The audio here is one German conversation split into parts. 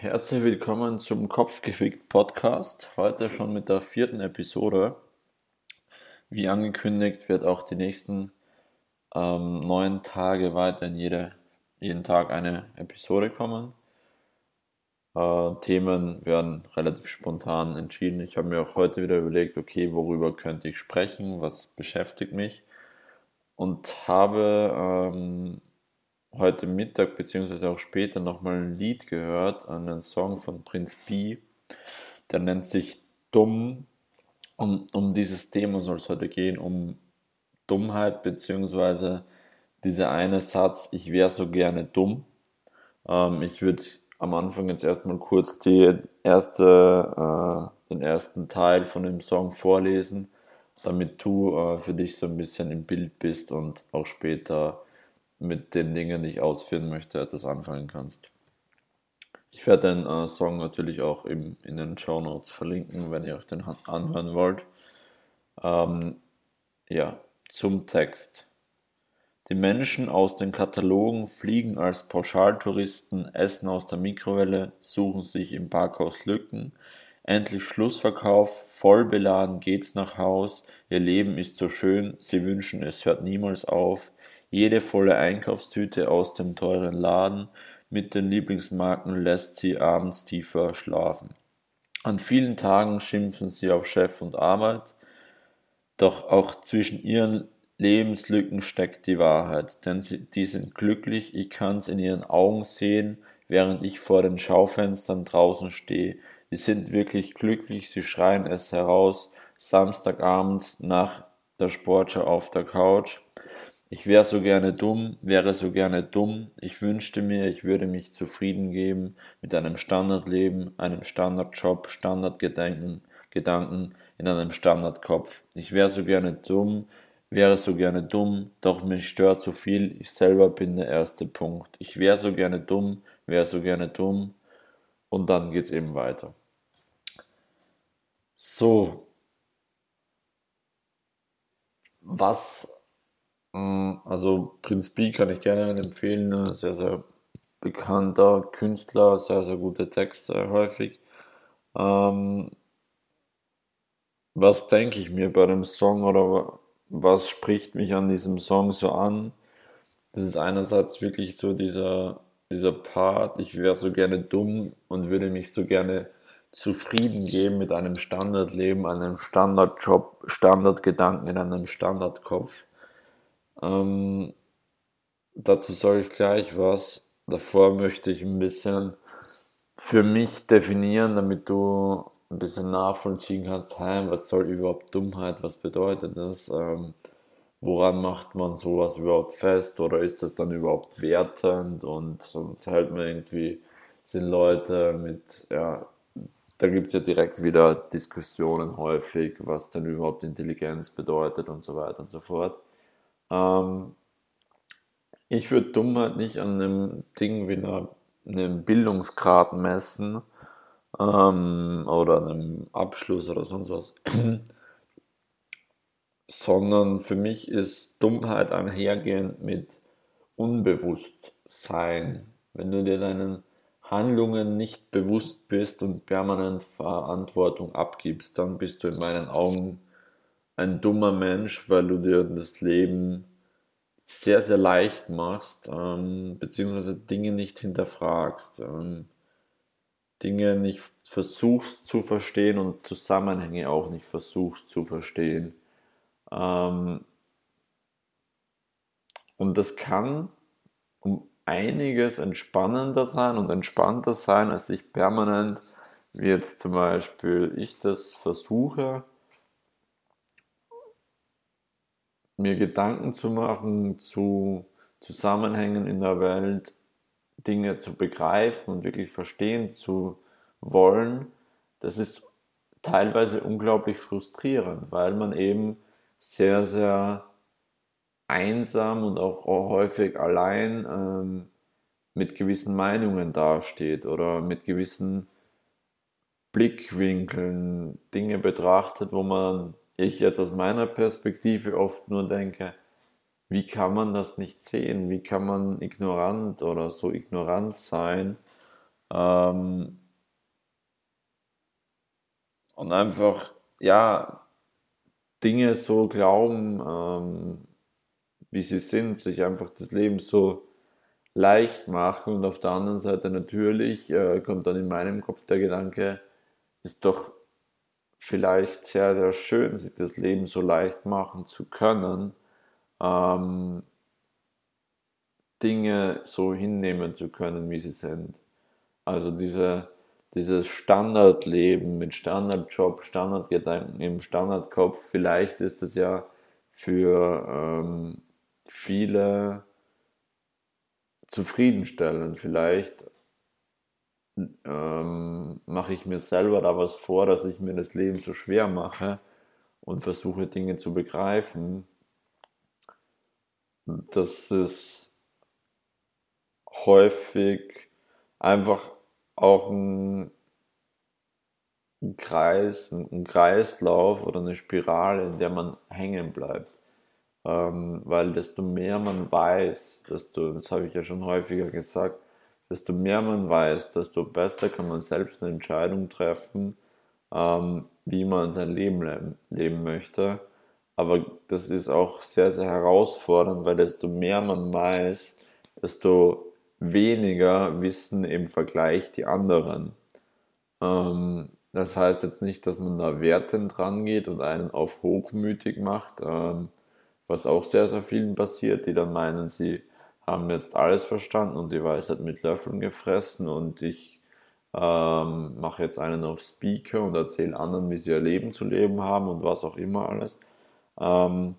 Herzlich willkommen zum Kopfgefickt Podcast. Heute schon mit der vierten Episode. Wie angekündigt wird auch die nächsten ähm, neun Tage weiterhin jede, jeden Tag eine Episode kommen. Äh, Themen werden relativ spontan entschieden. Ich habe mir auch heute wieder überlegt, okay, worüber könnte ich sprechen, was beschäftigt mich und habe ähm, heute Mittag beziehungsweise auch später nochmal ein Lied gehört, einen Song von Prinz B, der nennt sich Dumm. Um, um dieses Thema soll es heute gehen, um Dummheit beziehungsweise dieser eine Satz, ich wäre so gerne dumm. Ähm, ich würde am Anfang jetzt erstmal kurz die erste, äh, den ersten Teil von dem Song vorlesen, damit du äh, für dich so ein bisschen im Bild bist und auch später mit den Dingen, die ich ausführen möchte, etwas anfangen kannst. Ich werde den äh, Song natürlich auch im, in den Show Notes verlinken, wenn ihr euch den anhören wollt. Ähm, ja, zum Text. Die Menschen aus den Katalogen fliegen als Pauschaltouristen, essen aus der Mikrowelle, suchen sich im Parkhaus Lücken. Endlich Schlussverkauf, voll beladen geht's nach Haus. Ihr Leben ist so schön, sie wünschen es hört niemals auf jede volle Einkaufstüte aus dem teuren Laden mit den Lieblingsmarken lässt sie abends tiefer schlafen. An vielen Tagen schimpfen sie auf Chef und Arbeit, doch auch zwischen ihren Lebenslücken steckt die Wahrheit, denn sie, die sind glücklich, ich kann's in ihren Augen sehen, während ich vor den Schaufenstern draußen stehe. Sie sind wirklich glücklich, sie schreien es heraus, Samstagabends nach der Sportschau auf der Couch. Ich wäre so gerne dumm, wäre so gerne dumm. Ich wünschte mir, ich würde mich zufrieden geben mit einem Standardleben, einem Standardjob, Standardgedanken, Gedanken in einem Standardkopf. Ich wäre so gerne dumm, wäre so gerne dumm, doch mich stört so viel, ich selber bin der erste Punkt. Ich wäre so gerne dumm, wäre so gerne dumm und dann geht's eben weiter. So. Was also Prinz B kann ich gerne empfehlen, ne? sehr, sehr bekannter Künstler, sehr, sehr gute Texte häufig. Ähm, was denke ich mir bei dem Song oder was spricht mich an diesem Song so an? Das ist einerseits wirklich so dieser, dieser Part, ich wäre so gerne dumm und würde mich so gerne zufrieden geben mit einem Standardleben, einem Standardjob, Standardgedanken in einem Standardkopf. Ähm, dazu sage ich gleich was. Davor möchte ich ein bisschen für mich definieren, damit du ein bisschen nachvollziehen kannst, hey, was soll überhaupt Dummheit, was bedeutet das? Ähm, woran macht man sowas überhaupt fest oder ist das dann überhaupt wertend und, und hält man irgendwie, sind Leute mit, ja, da gibt es ja direkt wieder Diskussionen häufig, was denn überhaupt Intelligenz bedeutet und so weiter und so fort. Ähm, ich würde Dummheit nicht an einem Ding wie einer, einem Bildungsgrad messen ähm, oder einem Abschluss oder sonst was, sondern für mich ist Dummheit einhergehend mit Unbewusstsein. Wenn du dir deinen Handlungen nicht bewusst bist und permanent Verantwortung abgibst, dann bist du in meinen Augen ein dummer Mensch, weil du dir das Leben sehr, sehr leicht machst, ähm, beziehungsweise Dinge nicht hinterfragst, ähm, Dinge nicht versuchst zu verstehen und Zusammenhänge auch nicht versuchst zu verstehen. Ähm, und das kann um einiges entspannender sein und entspannter sein, als ich permanent, wie jetzt zum Beispiel ich das versuche, mir Gedanken zu machen zu Zusammenhängen in der Welt, Dinge zu begreifen und wirklich verstehen zu wollen, das ist teilweise unglaublich frustrierend, weil man eben sehr, sehr einsam und auch häufig allein ähm, mit gewissen Meinungen dasteht oder mit gewissen Blickwinkeln Dinge betrachtet, wo man ich jetzt aus meiner Perspektive oft nur denke, wie kann man das nicht sehen? Wie kann man ignorant oder so ignorant sein Ähm, und einfach, ja, Dinge so glauben, ähm, wie sie sind, sich einfach das Leben so leicht machen und auf der anderen Seite natürlich äh, kommt dann in meinem Kopf der Gedanke, ist doch vielleicht sehr, sehr schön, sich das Leben so leicht machen zu können, ähm, Dinge so hinnehmen zu können, wie sie sind. Also diese, dieses Standardleben mit Standardjob, Standardgedanken im Standardkopf, vielleicht ist es ja für ähm, viele zufriedenstellend. Vielleicht ähm, mache ich mir selber da was vor, dass ich mir das Leben so schwer mache und versuche Dinge zu begreifen. dass es häufig einfach auch ein, ein Kreis, ein Kreislauf oder eine Spirale, in der man hängen bleibt. Ähm, weil desto mehr man weiß, desto, das habe ich ja schon häufiger gesagt, desto mehr man weiß, desto besser kann man selbst eine Entscheidung treffen, ähm, wie man sein Leben leben, leben möchte. Aber das ist auch sehr, sehr herausfordernd, weil desto mehr man weiß, desto weniger wissen im Vergleich die anderen. Ähm, das heißt jetzt nicht, dass man da wertend dran geht und einen auf hochmütig macht. Ähm, was auch sehr, sehr vielen passiert, die dann meinen, sie haben jetzt alles verstanden und die Weisheit mit Löffeln gefressen und ich ähm, mache jetzt einen auf Speaker und erzähle anderen, wie sie ihr Leben zu leben haben und was auch immer alles. Ähm,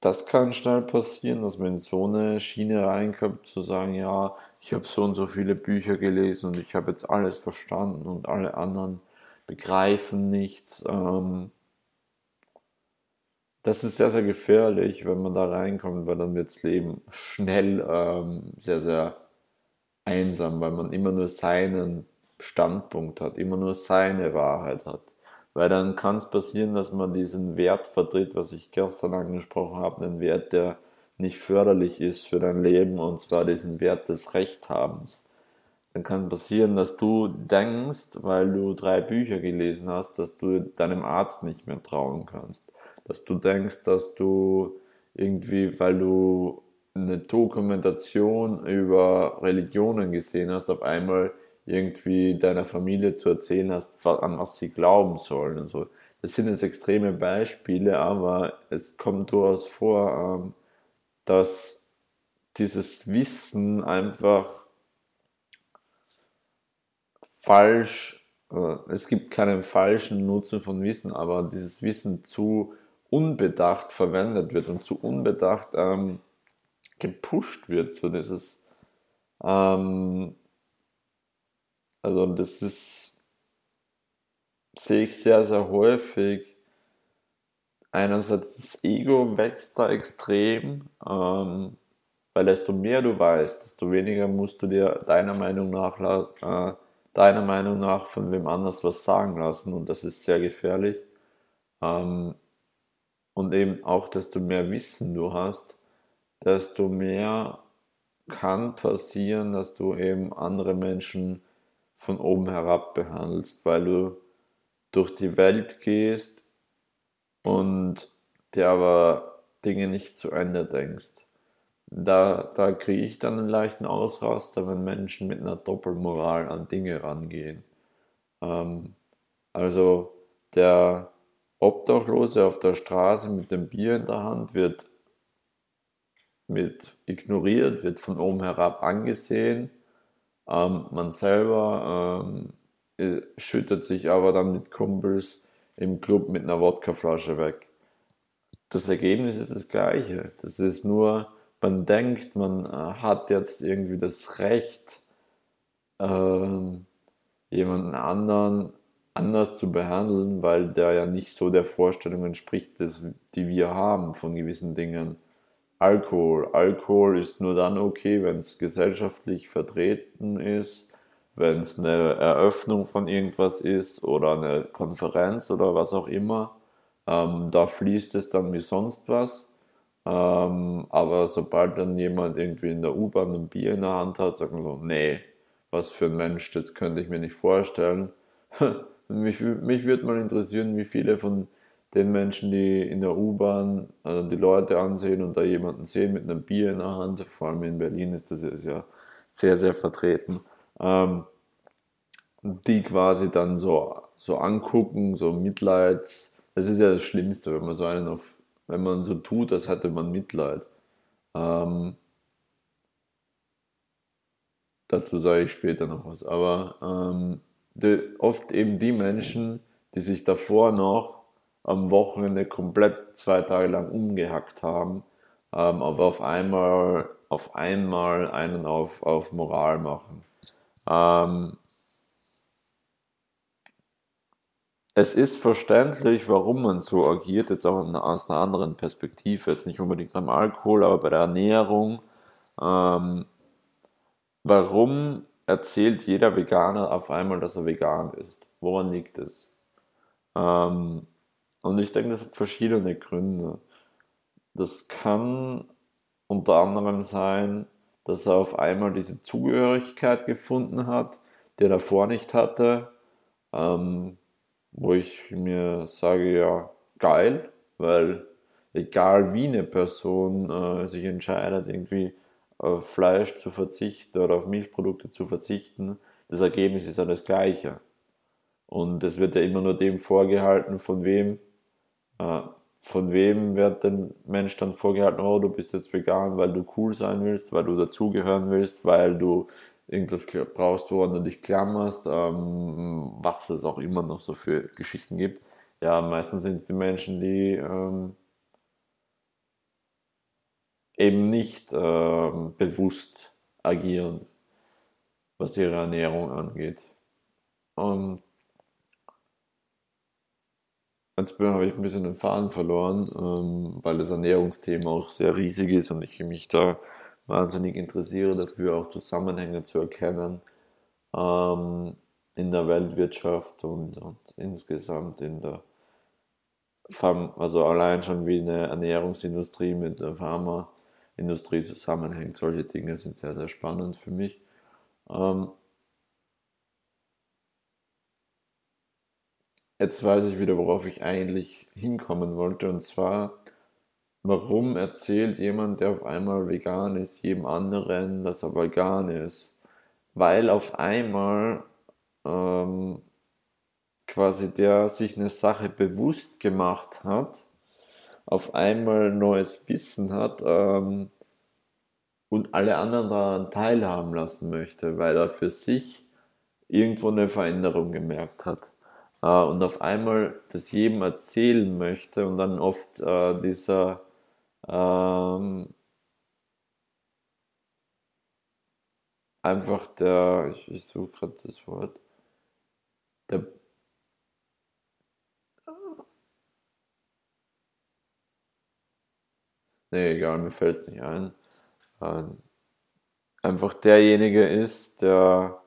das kann schnell passieren, dass man in so eine Schiene reinkommt, zu sagen, ja, ich habe so und so viele Bücher gelesen und ich habe jetzt alles verstanden und alle anderen begreifen nichts. Ähm, das ist sehr, sehr gefährlich, wenn man da reinkommt, weil dann wird das Leben schnell ähm, sehr, sehr einsam, weil man immer nur seinen Standpunkt hat, immer nur seine Wahrheit hat. Weil dann kann es passieren, dass man diesen Wert vertritt, was ich gestern angesprochen habe, einen Wert, der nicht förderlich ist für dein Leben, und zwar diesen Wert des Rechthabens. Dann kann passieren, dass du denkst, weil du drei Bücher gelesen hast, dass du deinem Arzt nicht mehr trauen kannst dass du denkst, dass du irgendwie, weil du eine Dokumentation über Religionen gesehen hast, auf einmal irgendwie deiner Familie zu erzählen hast, an was sie glauben sollen und so. Das sind jetzt extreme Beispiele, aber es kommt durchaus vor, ähm, dass dieses Wissen einfach falsch, äh, es gibt keinen falschen Nutzen von Wissen, aber dieses Wissen zu unbedacht verwendet wird und zu unbedacht ähm, gepusht wird. So dieses, ähm, also das ist, sehe ich sehr, sehr häufig. Einerseits das Ego wächst da extrem, ähm, weil desto mehr du weißt, desto weniger musst du dir deiner Meinung nach, äh, deiner Meinung nach von wem anders was sagen lassen und das ist sehr gefährlich. Ähm, und eben auch, desto mehr Wissen du hast, desto mehr kann passieren, dass du eben andere Menschen von oben herab behandelst, weil du durch die Welt gehst und dir aber Dinge nicht zu Ende denkst. Da, da kriege ich dann einen leichten Ausraster, wenn Menschen mit einer Doppelmoral an Dinge rangehen. Ähm, also der, Obdachlose auf der Straße mit dem Bier in der Hand wird mit ignoriert, wird von oben herab angesehen. Ähm, man selber ähm, schüttet sich aber dann mit Kumpels im Club mit einer Wodkaflasche weg. Das Ergebnis ist das gleiche. Das ist nur, man denkt, man äh, hat jetzt irgendwie das Recht, ähm, jemanden anderen anders zu behandeln, weil der ja nicht so der Vorstellung entspricht, die wir haben von gewissen Dingen. Alkohol. Alkohol ist nur dann okay, wenn es gesellschaftlich vertreten ist, wenn es eine Eröffnung von irgendwas ist oder eine Konferenz oder was auch immer. Ähm, da fließt es dann wie sonst was. Ähm, aber sobald dann jemand irgendwie in der U-Bahn ein Bier in der Hand hat, sagt man so, nee, was für ein Mensch, das könnte ich mir nicht vorstellen. mich, mich würde mal interessieren, wie viele von den Menschen, die in der U-Bahn also die Leute ansehen und da jemanden sehen mit einem Bier in der Hand, vor allem in Berlin ist das ja sehr, sehr vertreten, ähm, die quasi dann so, so angucken, so Mitleids. Das ist ja das Schlimmste, wenn man so einen auf, wenn man so tut, als hätte man Mitleid. Ähm, dazu sage ich später noch was. Aber ähm, oft eben die Menschen, die sich davor noch am Wochenende komplett zwei Tage lang umgehackt haben, ähm, aber auf einmal, auf einmal einen auf, auf Moral machen. Ähm, es ist verständlich, warum man so agiert, jetzt auch aus einer anderen Perspektive, jetzt nicht unbedingt beim Alkohol, aber bei der Ernährung. Ähm, warum erzählt jeder Veganer auf einmal, dass er vegan ist? Woran liegt es? Ähm, und ich denke, das hat verschiedene Gründe. Das kann unter anderem sein, dass er auf einmal diese Zugehörigkeit gefunden hat, die er davor nicht hatte. Ähm, wo ich mir sage, ja, geil, weil egal wie eine Person äh, sich entscheidet, irgendwie auf Fleisch zu verzichten oder auf Milchprodukte zu verzichten, das Ergebnis ist ja das gleiche. Und es wird ja immer nur dem vorgehalten, von wem, äh, von wem wird der Mensch dann vorgehalten, oh, du bist jetzt vegan, weil du cool sein willst, weil du dazugehören willst, weil du irgendwas brauchst, woran du dich klammerst, ähm, was es auch immer noch so für Geschichten gibt. Ja, meistens sind es die Menschen, die ähm, eben nicht ähm, bewusst agieren, was ihre Ernährung angeht. Und jetzt habe ich ein bisschen den Faden verloren, ähm, weil das Ernährungsthema auch sehr riesig ist und ich mich da wahnsinnig interessiere dafür, auch Zusammenhänge zu erkennen ähm, in der Weltwirtschaft und, und insgesamt in der Pharma, also allein schon wie eine Ernährungsindustrie mit der Pharmaindustrie zusammenhängt. Solche Dinge sind sehr, sehr spannend für mich. Ähm, jetzt weiß ich wieder, worauf ich eigentlich hinkommen wollte, und zwar Warum erzählt jemand, der auf einmal vegan ist, jedem anderen, dass er vegan ist? Weil auf einmal ähm, quasi der sich eine Sache bewusst gemacht hat, auf einmal neues Wissen hat ähm, und alle anderen daran teilhaben lassen möchte, weil er für sich irgendwo eine Veränderung gemerkt hat. Äh, und auf einmal das jedem erzählen möchte und dann oft äh, dieser ähm, einfach der, ich, ich suche gerade das Wort, der Nee, egal, mir fällt es nicht ein. Ähm, einfach derjenige ist, der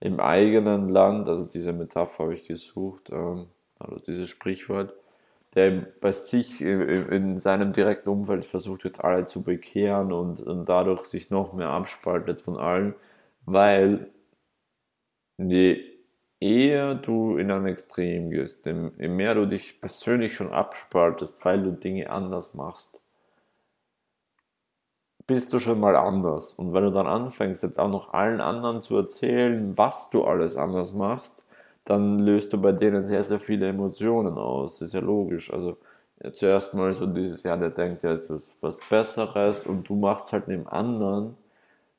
im eigenen Land, also diese Metapher habe ich gesucht, ähm, also dieses Sprichwort, der bei sich in seinem direkten Umfeld versucht jetzt alle zu bekehren und, und dadurch sich noch mehr abspaltet von allen, weil je eher du in ein Extrem gehst, je mehr du dich persönlich schon abspaltest, weil du Dinge anders machst, bist du schon mal anders. Und wenn du dann anfängst, jetzt auch noch allen anderen zu erzählen, was du alles anders machst, dann löst du bei denen sehr, sehr viele Emotionen aus. Das ist ja logisch. Also ja, zuerst mal so dieses, ja, der denkt ja, jetzt was Besseres und du machst halt dem anderen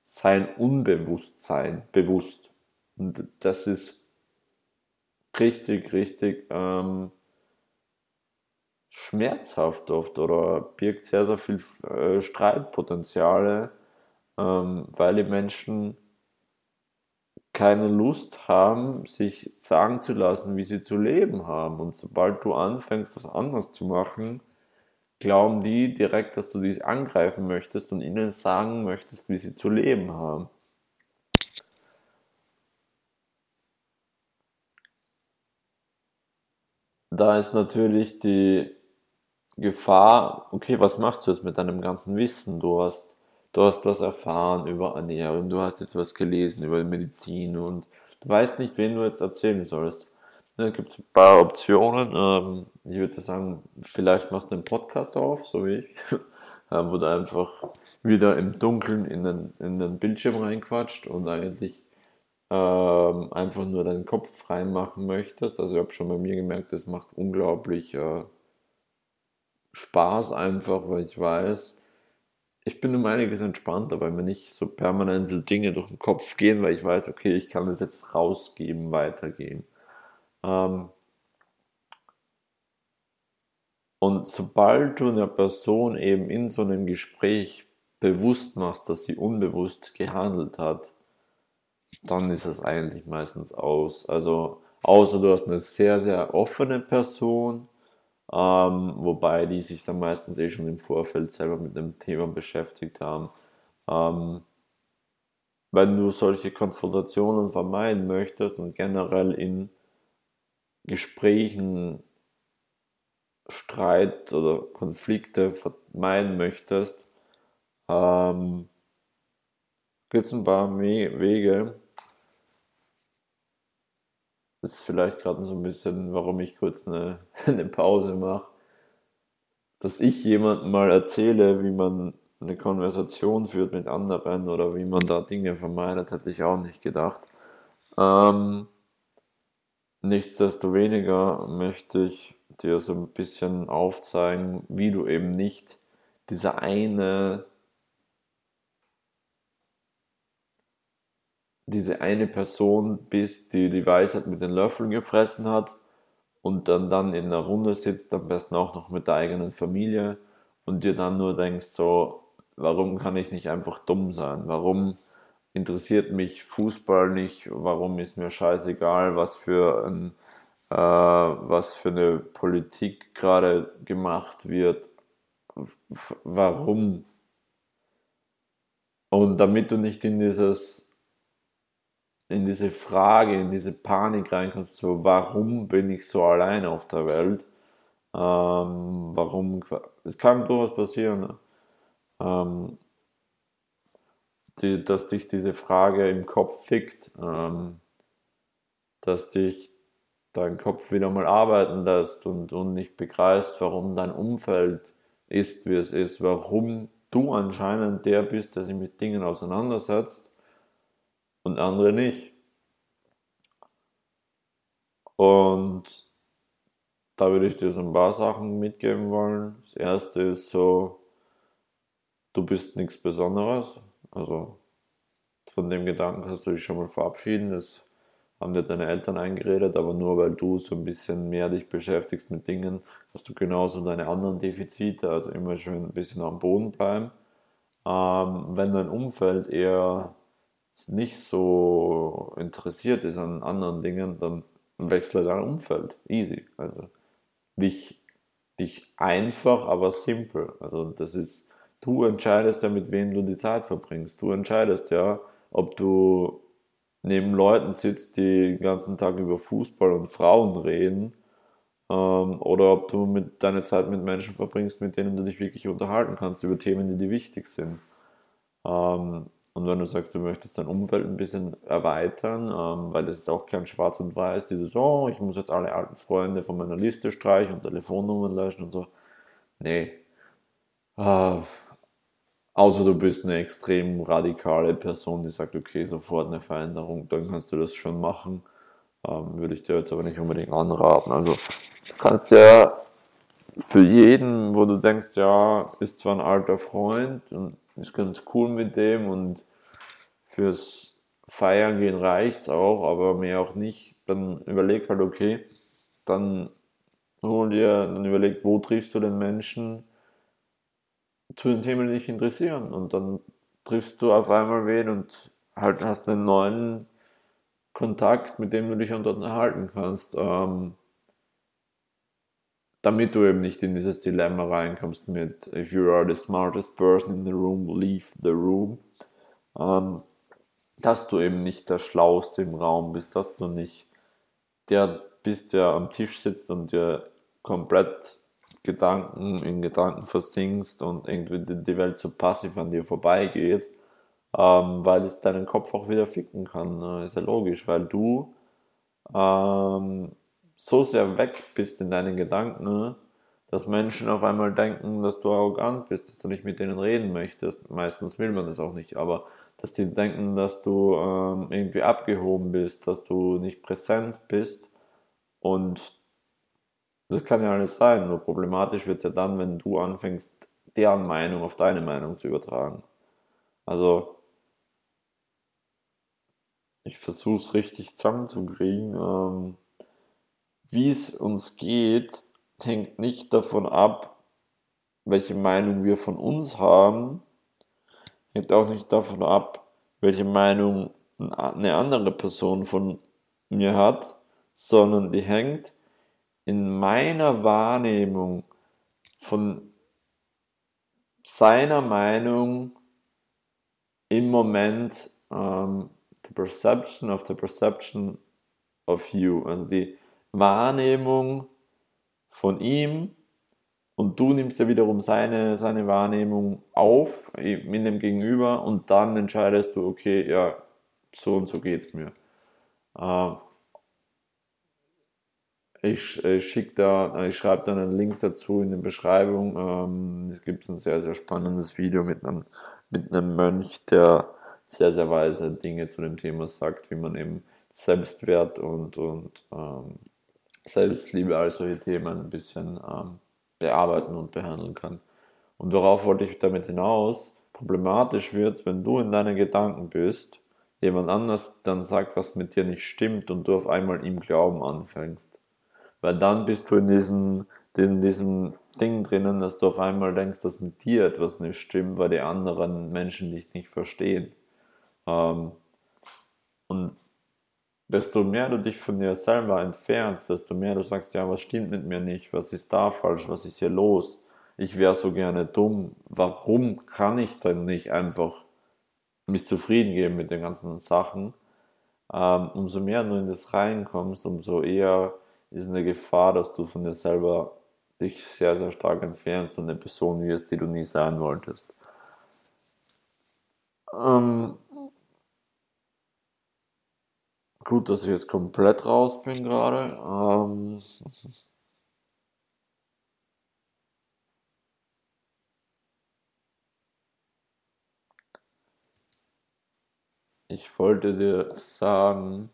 sein Unbewusstsein bewusst. Und das ist richtig, richtig ähm, schmerzhaft oft oder birgt sehr, sehr viel äh, Streitpotenziale, ähm, weil die Menschen keine Lust haben, sich sagen zu lassen, wie sie zu leben haben. Und sobald du anfängst, was anderes zu machen, glauben die direkt, dass du dies angreifen möchtest und ihnen sagen möchtest, wie sie zu leben haben. Da ist natürlich die Gefahr, okay, was machst du jetzt mit deinem ganzen Wissen? Du hast du hast was erfahren über Ernährung, du hast jetzt was gelesen über Medizin und du weißt nicht, wen du jetzt erzählen sollst. Da gibt es ein paar Optionen. Ähm, ich würde sagen, vielleicht machst du einen Podcast auf, so wie ich, wo du einfach wieder im Dunkeln in den, in den Bildschirm reinquatscht und eigentlich ähm, einfach nur deinen Kopf frei machen möchtest. Also ich habe schon bei mir gemerkt, das macht unglaublich äh, Spaß einfach, weil ich weiß, ich bin um einiges entspannter, weil mir nicht so permanent so Dinge durch den Kopf gehen, weil ich weiß, okay, ich kann das jetzt rausgeben, weitergeben. Ähm und sobald du einer Person eben in so einem Gespräch bewusst machst, dass sie unbewusst gehandelt hat, dann ist es eigentlich meistens aus. Also außer du hast eine sehr, sehr offene Person, ähm, wobei die sich dann meistens eh schon im Vorfeld selber mit dem Thema beschäftigt haben. Ähm, wenn du solche Konfrontationen vermeiden möchtest und generell in Gesprächen Streit oder Konflikte vermeiden möchtest, ähm, gibt es ein paar Wege, das ist vielleicht gerade so ein bisschen, warum ich kurz eine, eine Pause mache, dass ich jemandem mal erzähle, wie man eine Konversation führt mit anderen oder wie man da Dinge vermeidet, hätte ich auch nicht gedacht. Ähm, nichtsdestoweniger möchte ich dir so ein bisschen aufzeigen, wie du eben nicht diese eine diese eine Person bist, die die Weisheit mit den Löffeln gefressen hat und dann, dann in einer Runde sitzt, am besten auch noch mit der eigenen Familie und dir dann nur denkst, so, warum kann ich nicht einfach dumm sein? Warum interessiert mich Fußball nicht? Warum ist mir scheißegal, was für ein äh, was für eine Politik gerade gemacht wird? Warum? Und damit du nicht in dieses in diese Frage, in diese Panik reinkommst, so warum bin ich so allein auf der Welt? Ähm, warum, es kann durchaus passieren, ähm, die, dass dich diese Frage im Kopf fickt, ähm, dass dich dein Kopf wieder mal arbeiten lässt und, und nicht begreifst, warum dein Umfeld ist, wie es ist, warum du anscheinend der bist, der sich mit Dingen auseinandersetzt und andere nicht. Und da würde ich dir so ein paar Sachen mitgeben wollen. Das erste ist so, du bist nichts Besonderes. Also von dem Gedanken kannst du dich schon mal verabschieden. Das haben dir deine Eltern eingeredet, aber nur weil du so ein bisschen mehr dich beschäftigst mit Dingen, hast du genauso deine anderen Defizite, also immer schön ein bisschen am Boden bleiben. Ähm, wenn dein Umfeld eher nicht so interessiert ist an anderen Dingen, dann wechsle dein Umfeld. Easy. Also nicht, nicht einfach, aber simpel. Also das ist, du entscheidest ja, mit wem du die Zeit verbringst. Du entscheidest ja, ob du neben Leuten sitzt, die den ganzen Tag über Fußball und Frauen reden, ähm, oder ob du mit deine Zeit mit Menschen verbringst, mit denen du dich wirklich unterhalten kannst über Themen, die dir wichtig sind. Ähm, und wenn du sagst, du möchtest dein Umfeld ein bisschen erweitern, ähm, weil das ist auch kein Schwarz und Weiß, dieses, oh, ich muss jetzt alle alten Freunde von meiner Liste streichen und Telefonnummern löschen und so. Nee. Äh, außer du bist eine extrem radikale Person, die sagt, okay, sofort eine Veränderung, dann kannst du das schon machen. Ähm, würde ich dir jetzt aber nicht unbedingt anraten. Also du kannst ja für jeden, wo du denkst, ja, ist zwar ein alter Freund und ist ganz cool mit dem und fürs Feiern gehen reicht's auch, aber mehr auch nicht. Dann überleg halt, okay, dann hol dir, dann überleg, wo triffst du den Menschen zu den Themen, die dich interessieren und dann triffst du auf einmal wen und halt hast einen neuen Kontakt, mit dem du dich unterhalten kannst. Ähm, damit du eben nicht in dieses Dilemma reinkommst mit if you are the smartest person in the room, leave the room. Ähm, dass du eben nicht der Schlauste im Raum bist, dass du nicht der bist, der am Tisch sitzt und dir komplett Gedanken, in Gedanken versinkst und irgendwie die Welt so passiv an dir vorbeigeht, ähm, weil es deinen Kopf auch wieder ficken kann. Ne? Ist ja logisch, weil du ähm, so sehr weg bist in deinen Gedanken, dass Menschen auf einmal denken, dass du arrogant bist, dass du nicht mit denen reden möchtest. Meistens will man das auch nicht, aber dass die denken, dass du ähm, irgendwie abgehoben bist, dass du nicht präsent bist und das kann ja alles sein, nur problematisch wird es ja dann, wenn du anfängst, deren Meinung auf deine Meinung zu übertragen. Also, ich versuche es richtig zusammenzukriegen. Ähm, Wie es uns geht, hängt nicht davon ab, welche Meinung wir von uns haben, hängt auch nicht davon ab, welche Meinung eine andere Person von mir hat, sondern die hängt in meiner Wahrnehmung von seiner Meinung im Moment um, ähm, the perception of the perception of you, also die Wahrnehmung von ihm und du nimmst ja wiederum seine, seine Wahrnehmung auf in dem Gegenüber und dann entscheidest du, okay, ja, so und so geht es mir. Äh, ich, ich schicke da, ich schreibe dann einen Link dazu in der Beschreibung. Ähm, es gibt ein sehr, sehr spannendes Video mit einem, mit einem Mönch, der sehr, sehr weise Dinge zu dem Thema sagt, wie man eben Selbstwert und, und ähm, Selbstliebe, all solche Themen ein bisschen ähm, bearbeiten und behandeln kann. Und worauf wollte ich damit hinaus? Problematisch wird, wenn du in deinen Gedanken bist, jemand anders dann sagt, was mit dir nicht stimmt und du auf einmal ihm Glauben anfängst. Weil dann bist du in diesem, in diesem Ding drinnen, dass du auf einmal denkst, dass mit dir etwas nicht stimmt, weil die anderen Menschen dich nicht verstehen. Ähm, und desto mehr du dich von dir selber entfernst, desto mehr du sagst, ja, was stimmt mit mir nicht, was ist da falsch, was ist hier los, ich wäre so gerne dumm, warum kann ich dann nicht einfach mich zufrieden geben mit den ganzen Sachen? Ähm, umso mehr du in das reinkommst, umso eher ist eine Gefahr, dass du von dir selber dich sehr, sehr stark entfernst und eine Person wirst, die du nie sein wolltest. Ähm, gut, dass ich jetzt komplett raus bin gerade. Ähm, ich wollte dir sagen,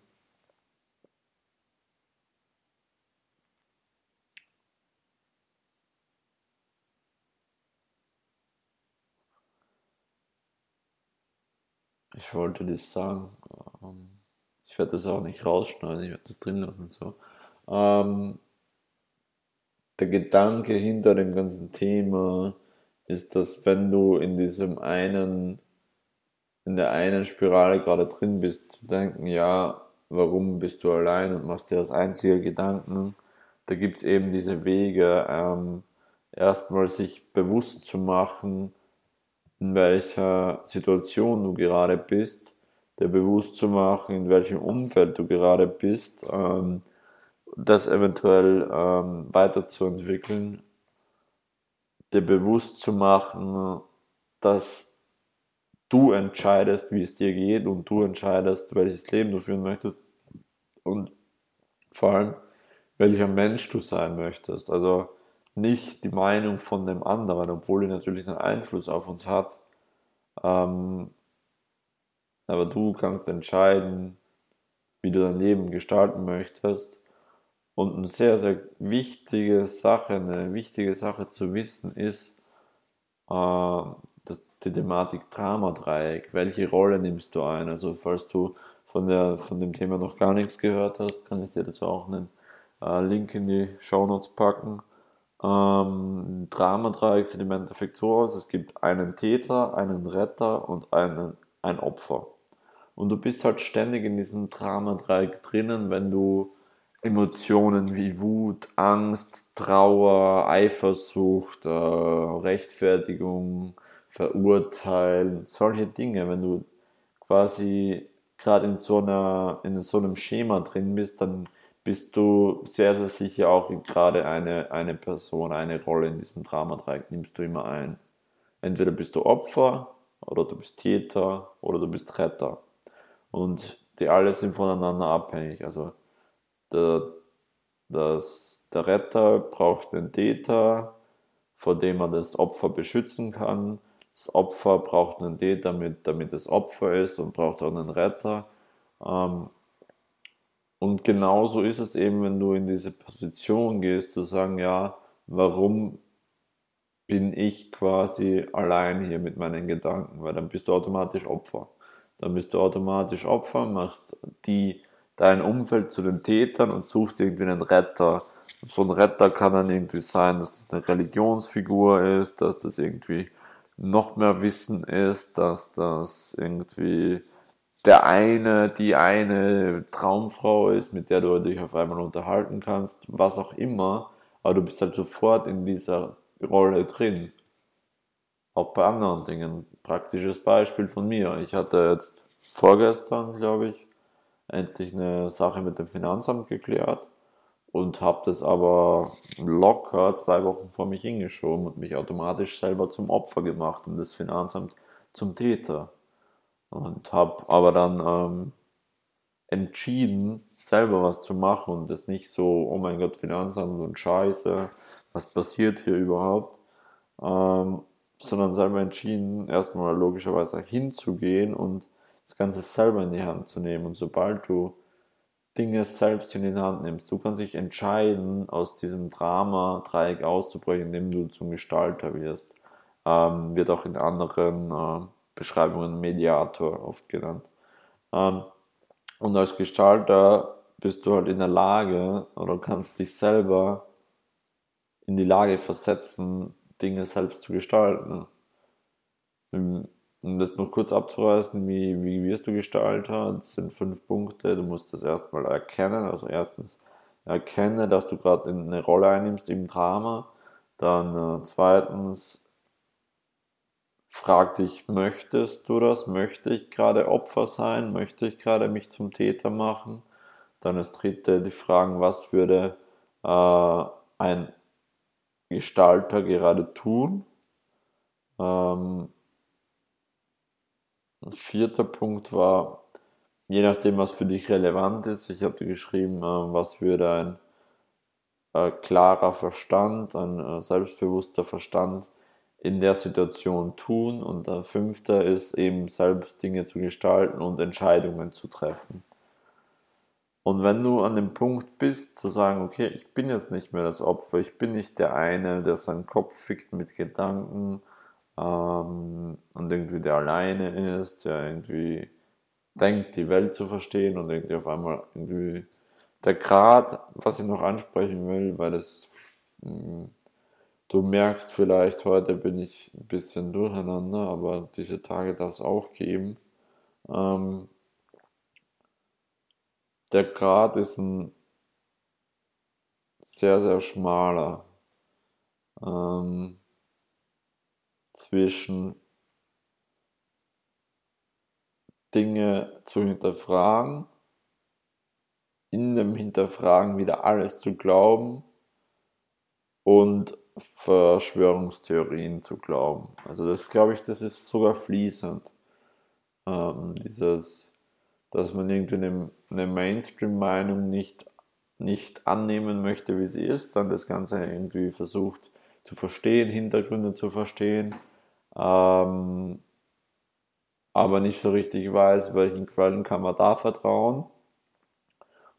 Ich wollte das sagen. Ähm, ich werde das auch nicht rausschneiden, ich werde das drin lassen. So. Ähm, der Gedanke hinter dem ganzen Thema ist, dass wenn du in diesem einen, in der einen Spirale gerade drin bist, zu denken, ja, warum bist du allein und machst dir das einzige Gedanken, da gibt es eben diese Wege, ähm, erstmal sich bewusst zu machen, in welcher Situation du gerade bist, dir bewusst zu machen, in welchem Umfeld du gerade bist, ähm, das eventuell ähm, weiterzuentwickeln, dir bewusst zu machen, dass du entscheidest, wie es dir geht und du entscheidest, welches Leben du führen möchtest und vor allem, welcher Mensch du sein möchtest. Also nicht die Meinung von dem anderen, obwohl die natürlich einen Einfluss auf uns hat. Ähm, aber du kannst entscheiden, wie du dein Leben gestalten möchtest. Und eine sehr, sehr wichtige Sache, eine wichtige Sache zu wissen ist, äh, dass die Thematik Drama-Dreieck. Welche Rolle nimmst du ein? Also, falls du von, der, von dem Thema noch gar nichts gehört hast, kann ich dir dazu auch einen äh, Link in die Show Notes packen. Ähm, Dramadreieck sieht im Endeffekt so aus, es gibt einen Täter, einen Retter und einen, ein Opfer. Und du bist halt ständig in diesem Dramadreieck drinnen, wenn du Emotionen wie Wut, Angst, Trauer, Eifersucht, äh, Rechtfertigung, Verurteilen, solche Dinge, wenn du quasi gerade in so in so einem Schema drin bist, dann bist du sehr, sehr sicher auch gerade eine, eine Person, eine Rolle in diesem Dramadreieck nimmst du immer ein. Entweder bist du Opfer oder du bist Täter oder du bist Retter. Und die alle sind voneinander abhängig. Also der, das, der Retter braucht einen Täter, vor dem er das Opfer beschützen kann. Das Opfer braucht einen Täter, damit, damit es Opfer ist und braucht auch einen Retter. Ähm, und genauso ist es eben, wenn du in diese Position gehst, zu sagen, ja, warum bin ich quasi allein hier mit meinen Gedanken, weil dann bist du automatisch Opfer. Dann bist du automatisch Opfer, machst die, dein Umfeld zu den Tätern und suchst irgendwie einen Retter. So ein Retter kann dann irgendwie sein, dass das eine Religionsfigur ist, dass das irgendwie noch mehr Wissen ist, dass das irgendwie der eine, die eine Traumfrau ist, mit der du dich auf einmal unterhalten kannst, was auch immer, aber du bist halt sofort in dieser Rolle drin. Auch bei anderen Dingen. Praktisches Beispiel von mir. Ich hatte jetzt vorgestern, glaube ich, endlich eine Sache mit dem Finanzamt geklärt und habe das aber locker zwei Wochen vor mich hingeschoben und mich automatisch selber zum Opfer gemacht und das Finanzamt zum Täter. Und habe aber dann ähm, entschieden, selber was zu machen und das nicht so, oh mein Gott, Finanzamt und Scheiße, was passiert hier überhaupt, ähm, sondern selber entschieden, erstmal logischerweise hinzugehen und das Ganze selber in die Hand zu nehmen. Und sobald du Dinge selbst in die Hand nimmst, du kannst dich entscheiden, aus diesem Drama-Dreieck auszubrechen, indem du zum Gestalter wirst. Ähm, wird auch in anderen äh, Beschreibungen Mediator oft genannt. Ähm, und als Gestalter bist du halt in der Lage oder kannst dich selber in die Lage versetzen, Dinge selbst zu gestalten. Um das noch kurz abzureißen, wie, wie wirst du Gestalter? Das sind fünf Punkte. Du musst das erstmal erkennen. Also erstens erkenne, dass du gerade eine Rolle einnimmst im Drama. Dann äh, zweitens frag dich, möchtest du das? Möchte ich gerade Opfer sein? Möchte ich gerade mich zum Täter machen? Dann das dritte, die Fragen, was würde äh, ein Gestalter gerade tun? Ähm, ein vierter Punkt war, je nachdem, was für dich relevant ist, ich habe geschrieben, äh, was würde ein äh, klarer Verstand, ein äh, selbstbewusster Verstand in der Situation tun. Und der fünfte ist eben selbst Dinge zu gestalten und Entscheidungen zu treffen. Und wenn du an dem Punkt bist, zu sagen, okay, ich bin jetzt nicht mehr das Opfer, ich bin nicht der eine, der seinen Kopf fickt mit Gedanken ähm, und irgendwie der alleine ist, der irgendwie denkt, die Welt zu verstehen und irgendwie auf einmal irgendwie der Grad, was ich noch ansprechen will, weil das mm, Du merkst vielleicht, heute bin ich ein bisschen durcheinander, aber diese Tage darf es auch geben. Ähm, der Grad ist ein sehr, sehr schmaler ähm, zwischen Dinge zu hinterfragen, in dem Hinterfragen wieder alles zu glauben und Verschwörungstheorien zu glauben. Also das glaube ich, das ist sogar fließend. Ähm, dieses, dass man irgendwie eine, eine Mainstream-Meinung nicht, nicht annehmen möchte, wie sie ist, dann das Ganze irgendwie versucht zu verstehen, Hintergründe zu verstehen, ähm, aber nicht so richtig weiß, welchen Quellen kann man da vertrauen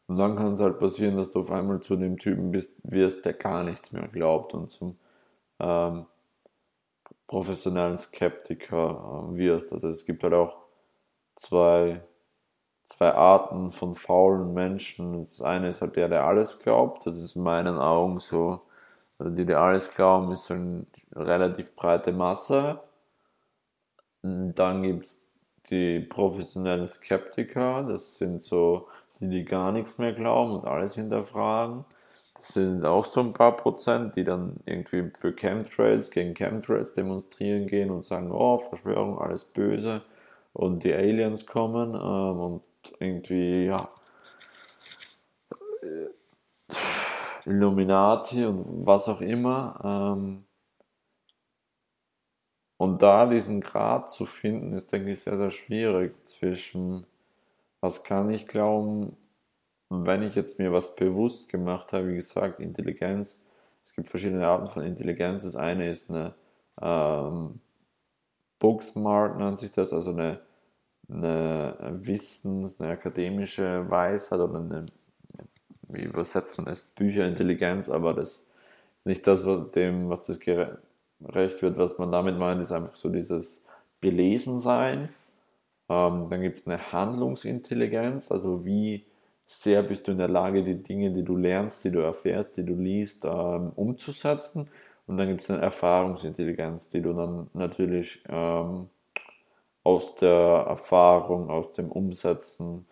und dann kann es halt passieren, dass du auf einmal zu dem Typen bist, wirst, der gar nichts mehr glaubt und zum ähm, professionellen Skeptiker äh, wirst. Also es gibt halt auch zwei, zwei Arten von faulen Menschen. Das eine ist halt der, der alles glaubt. Das ist in meinen Augen so. Also die, die alles glauben, ist eine relativ breite Masse. Und dann gibt es die professionellen Skeptiker. Das sind so die, die gar nichts mehr glauben und alles hinterfragen. Das sind auch so ein paar Prozent, die dann irgendwie für Chemtrails gegen Chemtrails demonstrieren gehen und sagen, oh, Verschwörung, alles böse und die Aliens kommen ähm, und irgendwie, ja, Illuminati und was auch immer. Ähm, und da diesen Grad zu finden, ist, denke ich, sehr, sehr schwierig zwischen, was kann ich glauben, wenn ich jetzt mir was bewusst gemacht habe, wie gesagt, Intelligenz, es gibt verschiedene Arten von Intelligenz. Das eine ist eine ähm, Booksmart, nennt sich das, also eine, eine Wissens-, eine akademische Weisheit oder eine, wie übersetzt man das, Bücherintelligenz, aber das nicht das, was dem, was das gerecht wird, was man damit meint, ist einfach so dieses Belesensein. Ähm, dann gibt es eine Handlungsintelligenz, also wie sehr bist du in der Lage, die Dinge, die du lernst, die du erfährst, die du liest, ähm, umzusetzen. Und dann gibt es eine Erfahrungsintelligenz, die du dann natürlich ähm, aus der Erfahrung, aus dem Umsetzen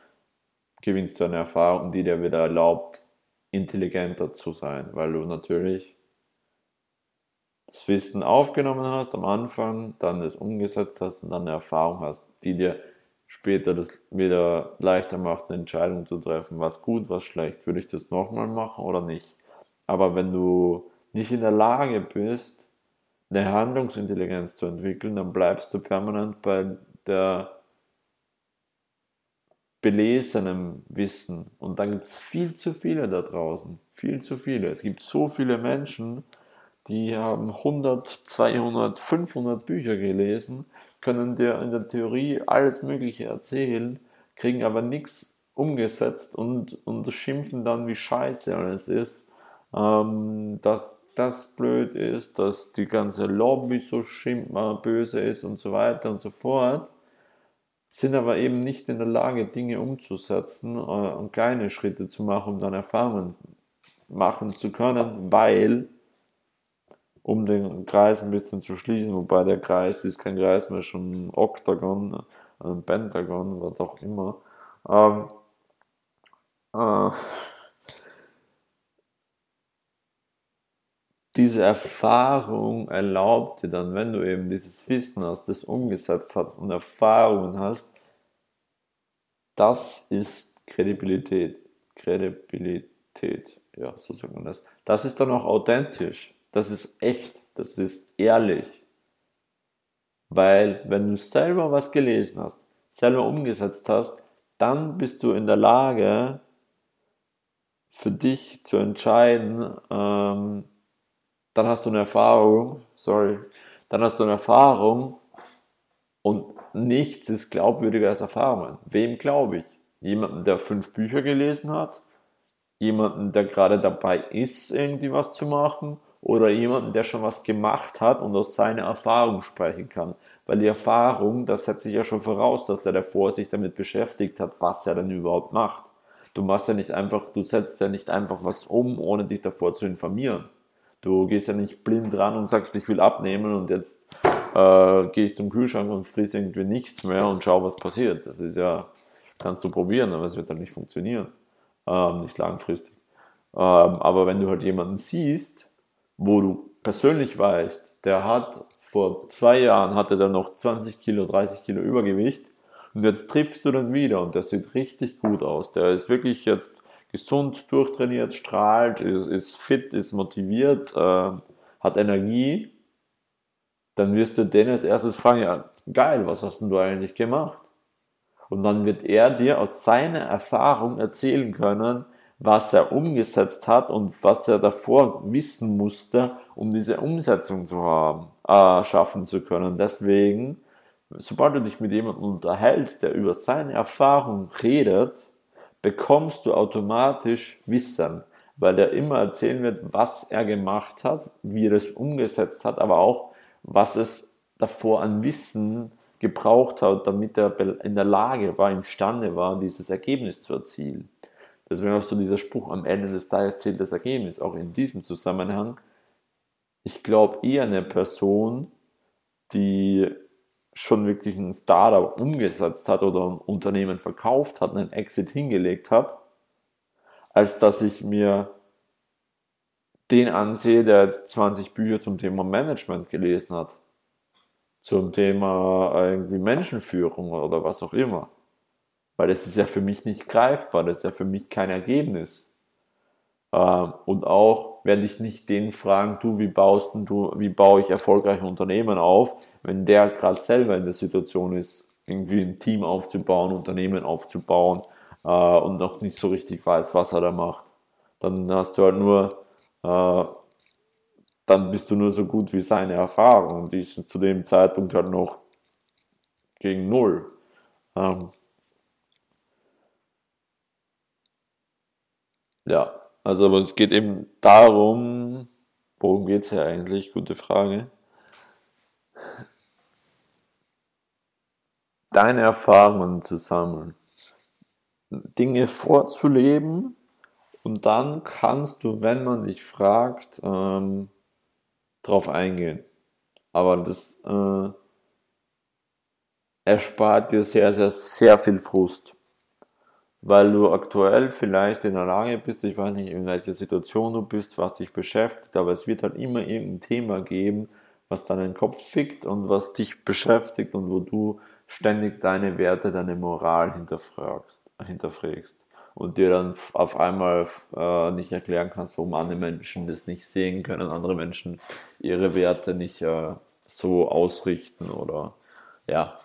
gewinnst du eine Erfahrung, die dir wieder erlaubt, intelligenter zu sein, weil du natürlich das Wissen aufgenommen hast am Anfang, dann es umgesetzt hast und dann eine Erfahrung hast, die dir später das wieder leichter macht, eine Entscheidung zu treffen, was gut, was schlecht, würde ich das nochmal machen oder nicht. Aber wenn du nicht in der Lage bist, eine Handlungsintelligenz zu entwickeln, dann bleibst du permanent bei der belesenem Wissen. Und dann gibt es viel zu viele da draußen. Viel zu viele. Es gibt so viele Menschen, die haben 100, 200, 500 Bücher gelesen, können dir in der Theorie alles Mögliche erzählen, kriegen aber nichts umgesetzt und, und schimpfen dann, wie scheiße alles ist, ähm, dass das blöd ist, dass die ganze Lobby so böse ist und so weiter und so fort, sind aber eben nicht in der Lage, Dinge umzusetzen äh, und kleine Schritte zu machen, um dann Erfahrungen machen zu können, weil um den Kreis ein bisschen zu schließen, wobei der Kreis ist kein Kreis mehr, schon ein Oktagon, ein Pentagon, was auch immer. Ähm, äh, diese Erfahrung erlaubt dir dann, wenn du eben dieses Wissen hast, das umgesetzt hast und Erfahrungen hast, das ist Kredibilität. Kredibilität, ja, so sagt man das. Das ist dann auch authentisch. Das ist echt, das ist ehrlich. Weil wenn du selber was gelesen hast, selber umgesetzt hast, dann bist du in der Lage, für dich zu entscheiden, ähm, dann hast du eine Erfahrung, sorry, dann hast du eine Erfahrung und nichts ist glaubwürdiger als Erfahrungen. Wem glaube ich? Jemanden, der fünf Bücher gelesen hat? Jemanden, der gerade dabei ist, irgendwie was zu machen? oder jemanden, der schon was gemacht hat und aus seiner Erfahrung sprechen kann. Weil die Erfahrung, das setzt sich ja schon voraus, dass der davor sich damit beschäftigt hat, was er denn überhaupt macht. Du machst ja nicht einfach, du setzt ja nicht einfach was um, ohne dich davor zu informieren. Du gehst ja nicht blind ran und sagst, ich will abnehmen und jetzt äh, gehe ich zum Kühlschrank und friss irgendwie nichts mehr und schau, was passiert. Das ist ja, kannst du probieren, aber es wird dann nicht funktionieren. Ähm, nicht langfristig. Ähm, aber wenn du halt jemanden siehst, wo du persönlich weißt, der hat vor zwei Jahren hatte der noch 20 Kilo, 30 Kilo Übergewicht und jetzt triffst du den wieder und der sieht richtig gut aus. Der ist wirklich jetzt gesund, durchtrainiert, strahlt, ist, ist fit, ist motiviert, äh, hat Energie. Dann wirst du den als erstes fragen, ja, geil, was hast denn du eigentlich gemacht? Und dann wird er dir aus seiner Erfahrung erzählen können, was er umgesetzt hat und was er davor wissen musste, um diese Umsetzung zu haben, äh, schaffen zu können. Deswegen, sobald du dich mit jemandem unterhältst, der über seine Erfahrung redet, bekommst du automatisch Wissen, weil er immer erzählen wird, was er gemacht hat, wie er es umgesetzt hat, aber auch, was es davor an Wissen gebraucht hat, damit er in der Lage war, imstande war, dieses Ergebnis zu erzielen. Deswegen auch so dieser Spruch, am Ende des Tages zählt das Ergebnis. Auch in diesem Zusammenhang. Ich glaube eher eine Person, die schon wirklich ein Startup umgesetzt hat oder ein Unternehmen verkauft hat, einen Exit hingelegt hat, als dass ich mir den ansehe, der jetzt 20 Bücher zum Thema Management gelesen hat. Zum Thema irgendwie Menschenführung oder was auch immer. Weil das ist ja für mich nicht greifbar, das ist ja für mich kein Ergebnis. Ähm, und auch werde ich nicht den fragen, du, wie baust du, wie baue ich erfolgreiche Unternehmen auf, wenn der gerade selber in der Situation ist, irgendwie ein Team aufzubauen, Unternehmen aufzubauen äh, und noch nicht so richtig weiß, was er da macht. Dann hast du halt nur, äh, dann bist du nur so gut wie seine Erfahrung die ist zu dem Zeitpunkt halt noch gegen null. Ähm, ja, also aber es geht eben darum, worum geht es hier eigentlich? Gute Frage. Deine Erfahrungen zu sammeln, Dinge vorzuleben und dann kannst du, wenn man dich fragt, ähm, drauf eingehen. Aber das äh, erspart dir sehr, sehr, sehr viel Frust weil du aktuell vielleicht in der Lage bist, ich weiß nicht, in welcher Situation du bist, was dich beschäftigt, aber es wird halt immer irgendein Thema geben, was deinen Kopf fickt und was dich beschäftigt und wo du ständig deine Werte, deine Moral hinterfragst, hinterfragst und dir dann auf einmal äh, nicht erklären kannst, warum andere Menschen das nicht sehen können, andere Menschen ihre Werte nicht äh, so ausrichten oder ja,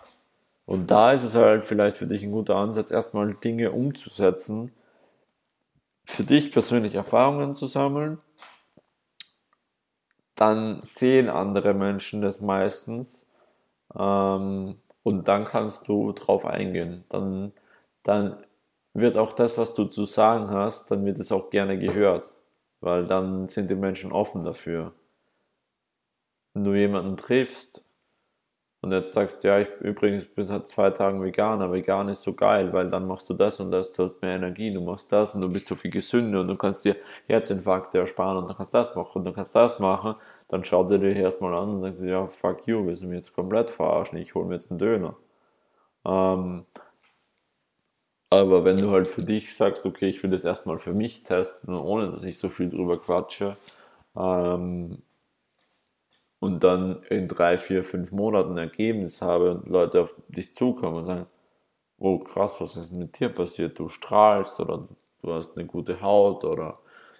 und da ist es halt vielleicht für dich ein guter Ansatz, erstmal Dinge umzusetzen, für dich persönlich Erfahrungen zu sammeln. Dann sehen andere Menschen das meistens ähm, und dann kannst du drauf eingehen. Dann, dann wird auch das, was du zu sagen hast, dann wird es auch gerne gehört, weil dann sind die Menschen offen dafür. Wenn du jemanden triffst und jetzt sagst du, ja, ich übrigens bin seit zwei Tagen Veganer, vegan ist so geil, weil dann machst du das und das, du hast mehr Energie, du machst das und du bist so viel gesünder und du kannst dir Herzinfarkte ersparen und dann kannst das machen und dann kannst das machen, dann schaut er dir erstmal an und sagt, ja, fuck you, du mich jetzt komplett verarschen, ich hole mir jetzt einen Döner. Ähm, aber wenn du halt für dich sagst, okay, ich will das erstmal für mich testen, ohne dass ich so viel drüber quatsche, ähm, und dann in drei, vier, fünf Monaten ein Ergebnis habe und Leute auf dich zukommen und sagen, oh krass, was ist mit dir passiert? Du strahlst oder du hast eine gute Haut oder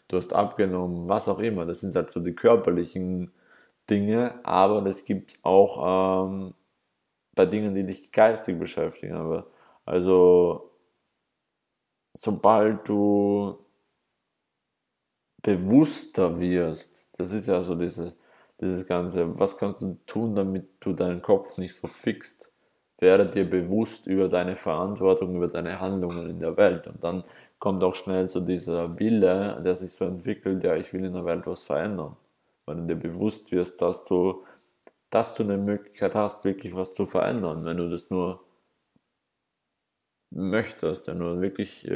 du hast abgenommen, was auch immer. Das sind halt so die körperlichen Dinge, aber das gibt es auch ähm, bei Dingen, die dich geistig beschäftigen. Aber also sobald du bewusster wirst, das ist ja so diese dieses Ganze, was kannst du tun, damit du deinen Kopf nicht so fixt? Werde dir bewusst über deine Verantwortung, über deine Handlungen in der Welt. Und dann kommt auch schnell so dieser Wille, der sich so entwickelt, ja, ich will in der Welt was verändern. Weil du dir bewusst wirst, dass du, dass du eine Möglichkeit hast, wirklich was zu verändern, wenn du das nur möchtest, wenn du wirklich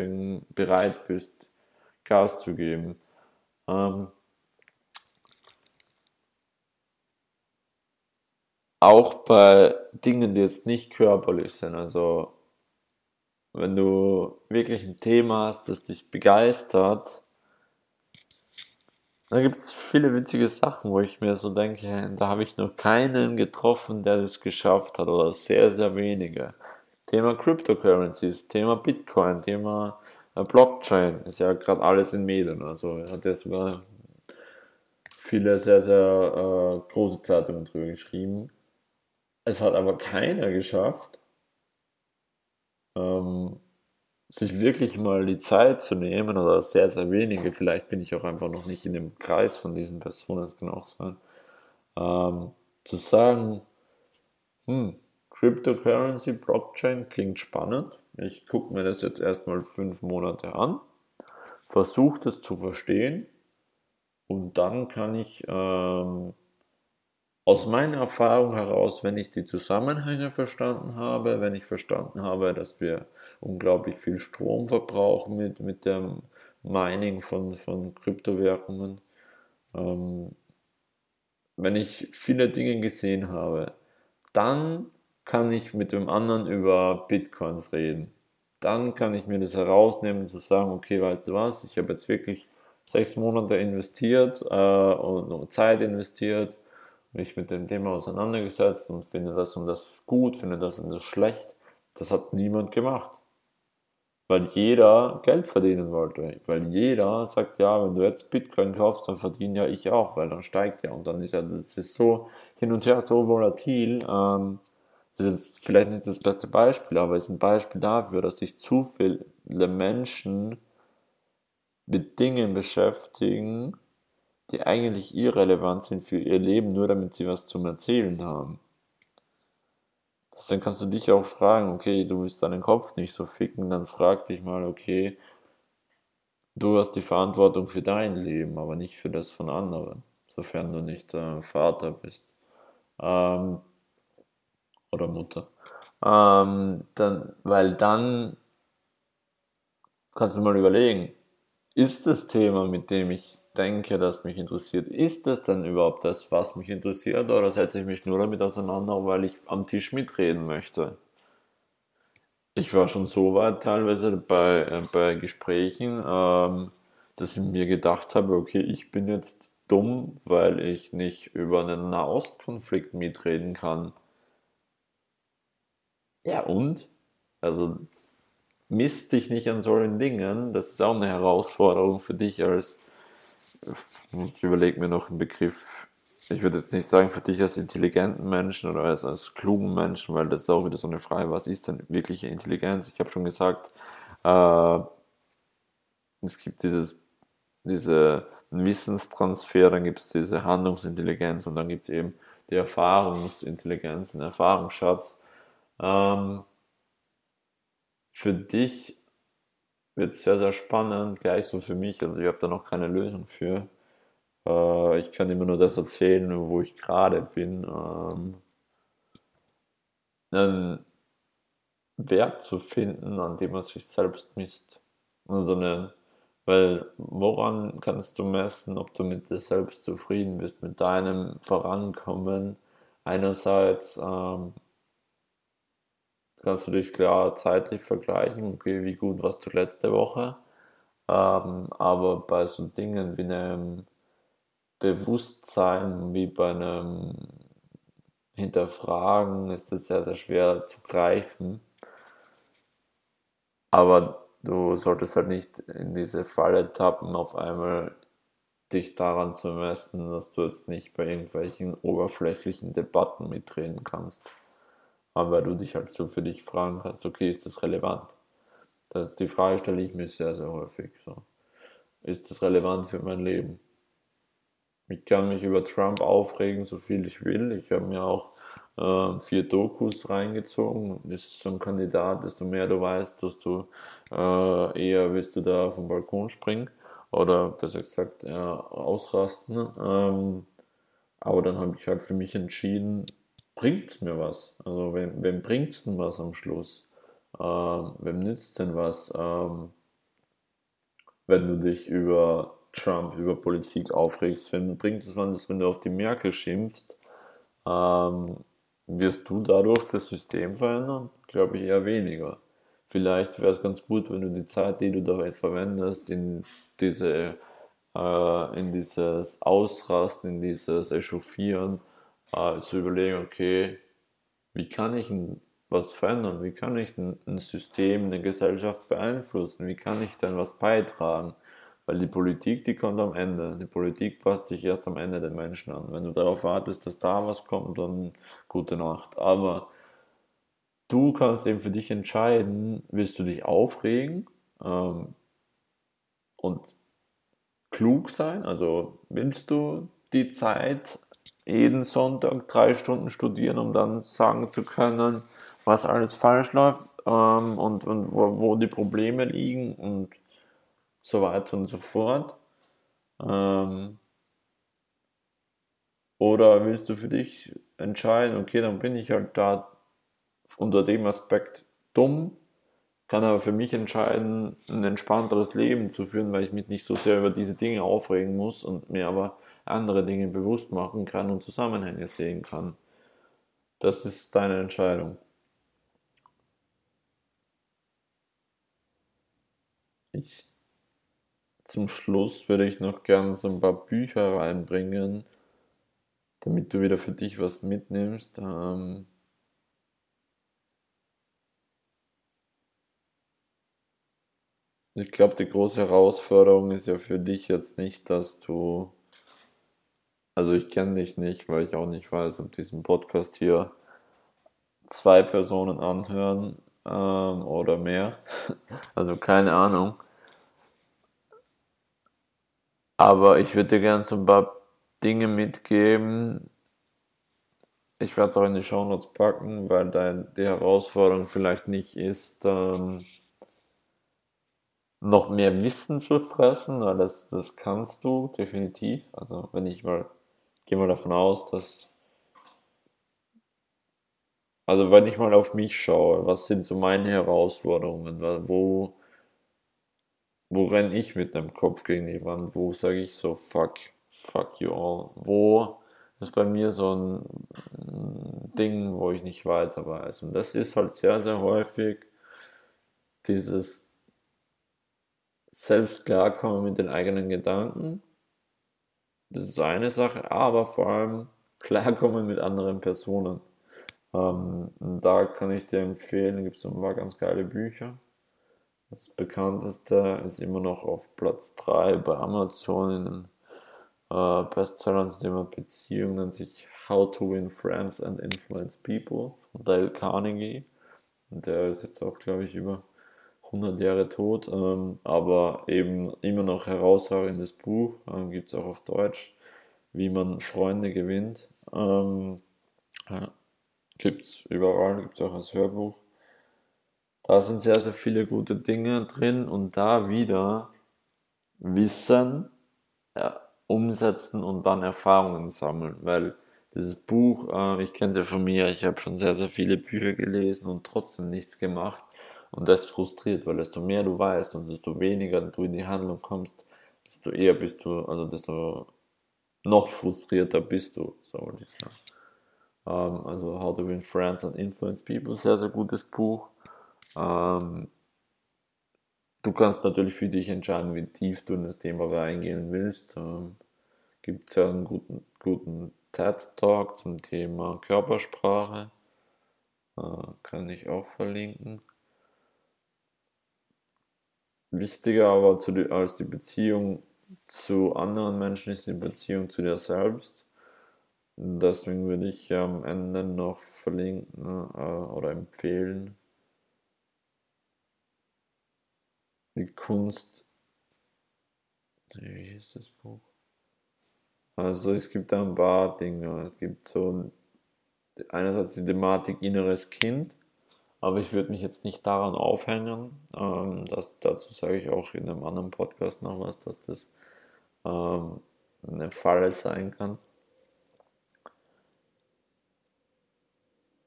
bereit bist, Gas zu geben. Ähm, auch bei Dingen, die jetzt nicht körperlich sind. Also wenn du wirklich ein Thema hast, das dich begeistert, da gibt es viele witzige Sachen, wo ich mir so denke, da habe ich noch keinen getroffen, der das geschafft hat oder sehr, sehr wenige. Thema Cryptocurrencies, Thema Bitcoin, Thema äh, Blockchain, ist ja gerade alles in Medien. Also hat ja sogar viele sehr, sehr äh, große Zeitungen drüber geschrieben. Es hat aber keiner geschafft, ähm, sich wirklich mal die Zeit zu nehmen, oder sehr, sehr wenige, vielleicht bin ich auch einfach noch nicht in dem Kreis von diesen Personen, das kann auch sein, ähm, zu sagen, hm, Cryptocurrency, Blockchain klingt spannend. Ich gucke mir das jetzt erstmal fünf Monate an, versuche das zu verstehen und dann kann ich ähm, aus meiner Erfahrung heraus, wenn ich die Zusammenhänge verstanden habe, wenn ich verstanden habe, dass wir unglaublich viel Strom verbrauchen mit, mit dem Mining von, von Kryptowährungen, ähm, wenn ich viele Dinge gesehen habe, dann kann ich mit dem anderen über Bitcoins reden. Dann kann ich mir das herausnehmen zu sagen, okay, weißt du was, ich habe jetzt wirklich sechs Monate investiert äh, und Zeit investiert mich mit dem Thema auseinandergesetzt und finde das und das gut, finde das und das schlecht. Das hat niemand gemacht. weil jeder Geld verdienen wollte. Weil jeder sagt, ja, wenn du jetzt Bitcoin kaufst, dann verdiene ja ich auch, weil dann steigt ja. Und dann ist ja, das ist so hin und her so volatil. Ähm, das ist vielleicht nicht das beste Beispiel, aber es ist ein Beispiel dafür, dass sich zu viele Menschen mit Dingen beschäftigen, die eigentlich irrelevant sind für ihr Leben, nur damit sie was zum Erzählen haben. Dann kannst du dich auch fragen, okay, du willst deinen Kopf nicht so ficken, dann frag dich mal, okay, du hast die Verantwortung für dein Leben, aber nicht für das von anderen, sofern du nicht äh, Vater bist ähm, oder Mutter. Ähm, dann, weil dann kannst du mal überlegen, ist das Thema, mit dem ich denke, das mich interessiert, ist das denn überhaupt das, was mich interessiert, oder setze ich mich nur damit auseinander, weil ich am Tisch mitreden möchte? Ich war schon so weit teilweise bei, äh, bei Gesprächen, ähm, dass ich mir gedacht habe, okay, ich bin jetzt dumm, weil ich nicht über einen Nahostkonflikt mitreden kann. Ja und? Also misst dich nicht an solchen Dingen, das ist auch eine Herausforderung für dich als ich überlege mir noch einen Begriff. Ich würde jetzt nicht sagen für dich als intelligenten Menschen oder als, als klugen Menschen, weil das ist auch wieder so eine Frage, was ist denn wirkliche Intelligenz? Ich habe schon gesagt, äh, es gibt dieses, diese Wissenstransfer, dann gibt es diese Handlungsintelligenz und dann gibt es eben die Erfahrungsintelligenz, den Erfahrungsschatz. Ähm, für dich wird sehr, sehr spannend, gleich so für mich. Also ich habe da noch keine Lösung für. Äh, ich kann immer nur das erzählen, wo ich gerade bin. Ähm, einen Wert zu finden, an dem man sich selbst misst. Also eine, weil woran kannst du messen, ob du mit dir selbst zufrieden bist, mit deinem Vorankommen? Einerseits ähm, kannst du dich klar zeitlich vergleichen, okay, wie gut warst du letzte Woche. Ähm, aber bei so Dingen wie einem Bewusstsein, wie bei einem Hinterfragen ist das sehr, sehr schwer zu greifen. Aber du solltest halt nicht in diese Falle tappen, auf einmal dich daran zu messen, dass du jetzt nicht bei irgendwelchen oberflächlichen Debatten mitreden kannst weil du dich halt so für dich fragen kannst, okay, ist das relevant? Das, die Frage stelle ich mir sehr, sehr häufig. So. Ist das relevant für mein Leben? Ich kann mich über Trump aufregen, so viel ich will. Ich habe mir auch äh, vier Dokus reingezogen. Ist so ein Kandidat, desto mehr du weißt, desto äh, eher willst du da vom Balkon springen oder besser gesagt äh, ausrasten. Ähm, aber dann habe ich halt für mich entschieden, bringt es mir was? Also wem, wem bringt es denn was am Schluss? Ähm, wem nützt denn was, ähm, wenn du dich über Trump, über Politik aufregst? Wem bringt es was, wenn du auf die Merkel schimpfst? Ähm, wirst du dadurch das System verändern? Glaube ich eher weniger. Vielleicht wäre es ganz gut, wenn du die Zeit, die du dabei verwendest, in diese äh, in dieses Ausrasten, in dieses Echauffieren, äh, zu überlegen, okay, wie kann ich was verändern? Wie kann ich ein, System, eine Gesellschaft beeinflussen? Wie kann ich denn was beitragen? Weil die Politik, die kommt am Ende. Die Politik passt sich erst am Ende den Menschen an. Wenn du darauf wartest, dass da was kommt, dann gute Nacht. Aber du kannst eben für dich entscheiden, willst du dich aufregen ähm, und klug sein? Also willst du die Zeit jeden Sonntag drei Stunden studieren, um dann sagen zu können, was alles falsch läuft ähm, und, und wo, wo, die Probleme liegen und so weiter und so fort. Ähm, oder willst du für dich entscheiden, okay, dann bin ich halt da unter dem Aspekt dumm, kann aber für mich entscheiden, ein entspannteres Leben zu führen, weil ich mich nicht so sehr über diese Dinge aufregen muss und mir aber andere Dinge bewusst machen kann und Zusammenhänge sehen kann. Das ist deine Entscheidung. Ich, zum Schluss würde ich noch gerne so ein paar Bücher reinbringen, damit du wieder für dich was mitnimmst. Ähm, ich glaube, die große Herausforderung ist ja für dich jetzt nicht, dass du, also ich kenne dich nicht, weil ich auch nicht weiß, ob diesen Podcast hier zwei Personen anhören ähm, oder mehr. Also keine Ahnung. Aber ich würde dir gerne so ein paar Dinge mitgeben. Ich werde es auch in die Show Notes packen, weil dein, die Herausforderung vielleicht nicht ist, ähm, noch mehr Wissen zu fressen, weil das, das kannst du definitiv. Also wenn ich mal, gehe mal davon aus, dass, also wenn ich mal auf mich schaue, was sind so meine Herausforderungen, wo, wo renne ich mit dem Kopf gegen die Wand, wo sage ich so, fuck, fuck you all, wo ist bei mir so ein Ding, wo ich nicht weiter weiß. Und das ist halt sehr, sehr häufig dieses selbst klarkommen mit den eigenen Gedanken. Das ist eine Sache, aber vor allem klarkommen mit anderen Personen. Ähm, da kann ich dir empfehlen, gibt es ein paar ganz geile Bücher. Das bekannteste ist immer noch auf Platz 3 bei Amazon in den äh, Bestsellern zum Thema Beziehung, nennt sich How to Win Friends and Influence People von Dale Carnegie. Und der ist jetzt auch, glaube ich, über 100 Jahre tot, ähm, aber eben immer noch herausragendes Buch, ähm, gibt es auch auf Deutsch, wie man Freunde gewinnt. Ähm, äh, gibt es überall, gibt es auch als Hörbuch. Da sind sehr, sehr viele gute Dinge drin und da wieder Wissen ja, umsetzen und dann Erfahrungen sammeln, weil dieses Buch, äh, ich kenne es ja von mir, ich habe schon sehr, sehr viele Bücher gelesen und trotzdem nichts gemacht. Und das frustriert, weil desto mehr du weißt und desto weniger du in die Handlung kommst, desto eher bist du, also desto noch frustrierter bist du, so wollte ich sagen. Ähm, also How to Win Friends and Influence People, sehr, sehr gutes Buch. Ähm, du kannst natürlich für dich entscheiden, wie tief du in das Thema reingehen willst. Ähm, Gibt es ja einen guten, guten TED-Talk zum Thema Körpersprache. Uh, kann ich auch verlinken. Wichtiger aber die, als die Beziehung zu anderen Menschen ist die Beziehung zu dir selbst. Deswegen würde ich am Ende noch verlinken äh, oder empfehlen, die Kunst. Wie hieß das Buch? Also es gibt da ein paar Dinge. Es gibt so einerseits die Thematik inneres Kind aber ich würde mich jetzt nicht daran aufhängen. Ähm, das, dazu sage ich auch in einem anderen Podcast noch was, dass das ähm, eine Falle sein kann.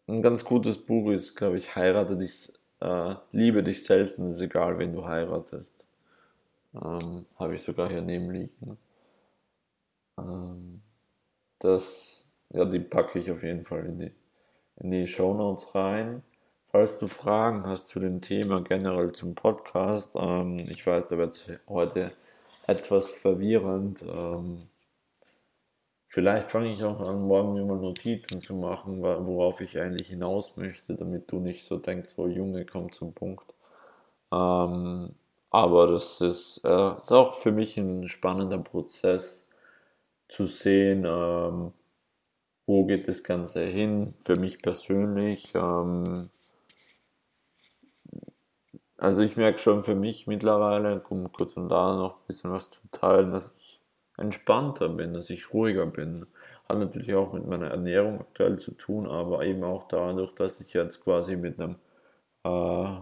Ein ganz gutes Buch ist, glaube ich, Heirate dich, äh, liebe dich selbst und es ist egal, wen du heiratest. Ähm, Habe ich sogar hier neben liegen. Ähm, das, ja, die packe ich auf jeden Fall in die, in die Show Notes rein. Falls du Fragen hast zu dem Thema generell zum Podcast, ähm, ich weiß, da wird heute etwas verwirrend. Ähm, vielleicht fange ich auch an, morgen mir mal Notizen zu machen, worauf ich eigentlich hinaus möchte, damit du nicht so denkst, so Junge, komm zum Punkt. Ähm, aber das ist, äh, ist, auch für mich ein spannender Prozess zu sehen, ähm, wo geht das Ganze hin, für mich persönlich. Ähm, also ich merke schon für mich mittlerweile, um kurz und da noch ein bisschen was zu teilen, dass ich entspannter bin, dass ich ruhiger bin. Hat natürlich auch mit meiner Ernährung aktuell zu tun, aber eben auch dadurch, dass ich jetzt quasi mit einem äh,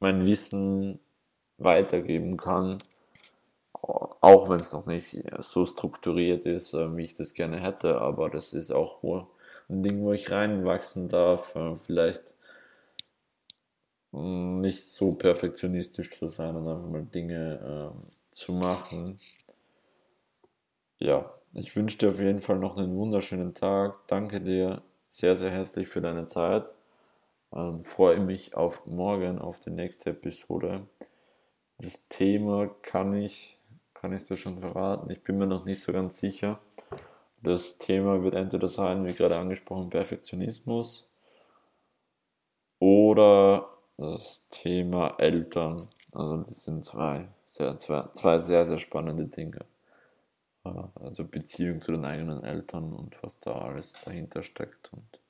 mein Wissen weitergeben kann, auch wenn es noch nicht so strukturiert ist, äh, wie ich das gerne hätte, aber das ist auch ein Ding, wo ich reinwachsen darf. Äh, vielleicht nicht so perfektionistisch zu sein und einfach mal Dinge äh, zu machen. Ja, ich wünsche dir auf jeden Fall noch einen wunderschönen Tag. Danke dir sehr, sehr herzlich für deine Zeit. Ähm, freue mich auf morgen, auf die nächste Episode. Das Thema kann ich, kann ich dir schon verraten. Ich bin mir noch nicht so ganz sicher. Das Thema wird entweder sein, wie gerade angesprochen, Perfektionismus oder das Thema Eltern. Also das sind zwei sehr, zwei, zwei sehr, sehr spannende Dinge. Äh, also Beziehung zu den eigenen Eltern und was da alles dahinter steckt und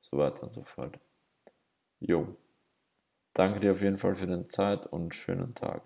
so weiter und so fort. Jo. Danke dir auf jeden Fall für deine Zeit und schönen Tag.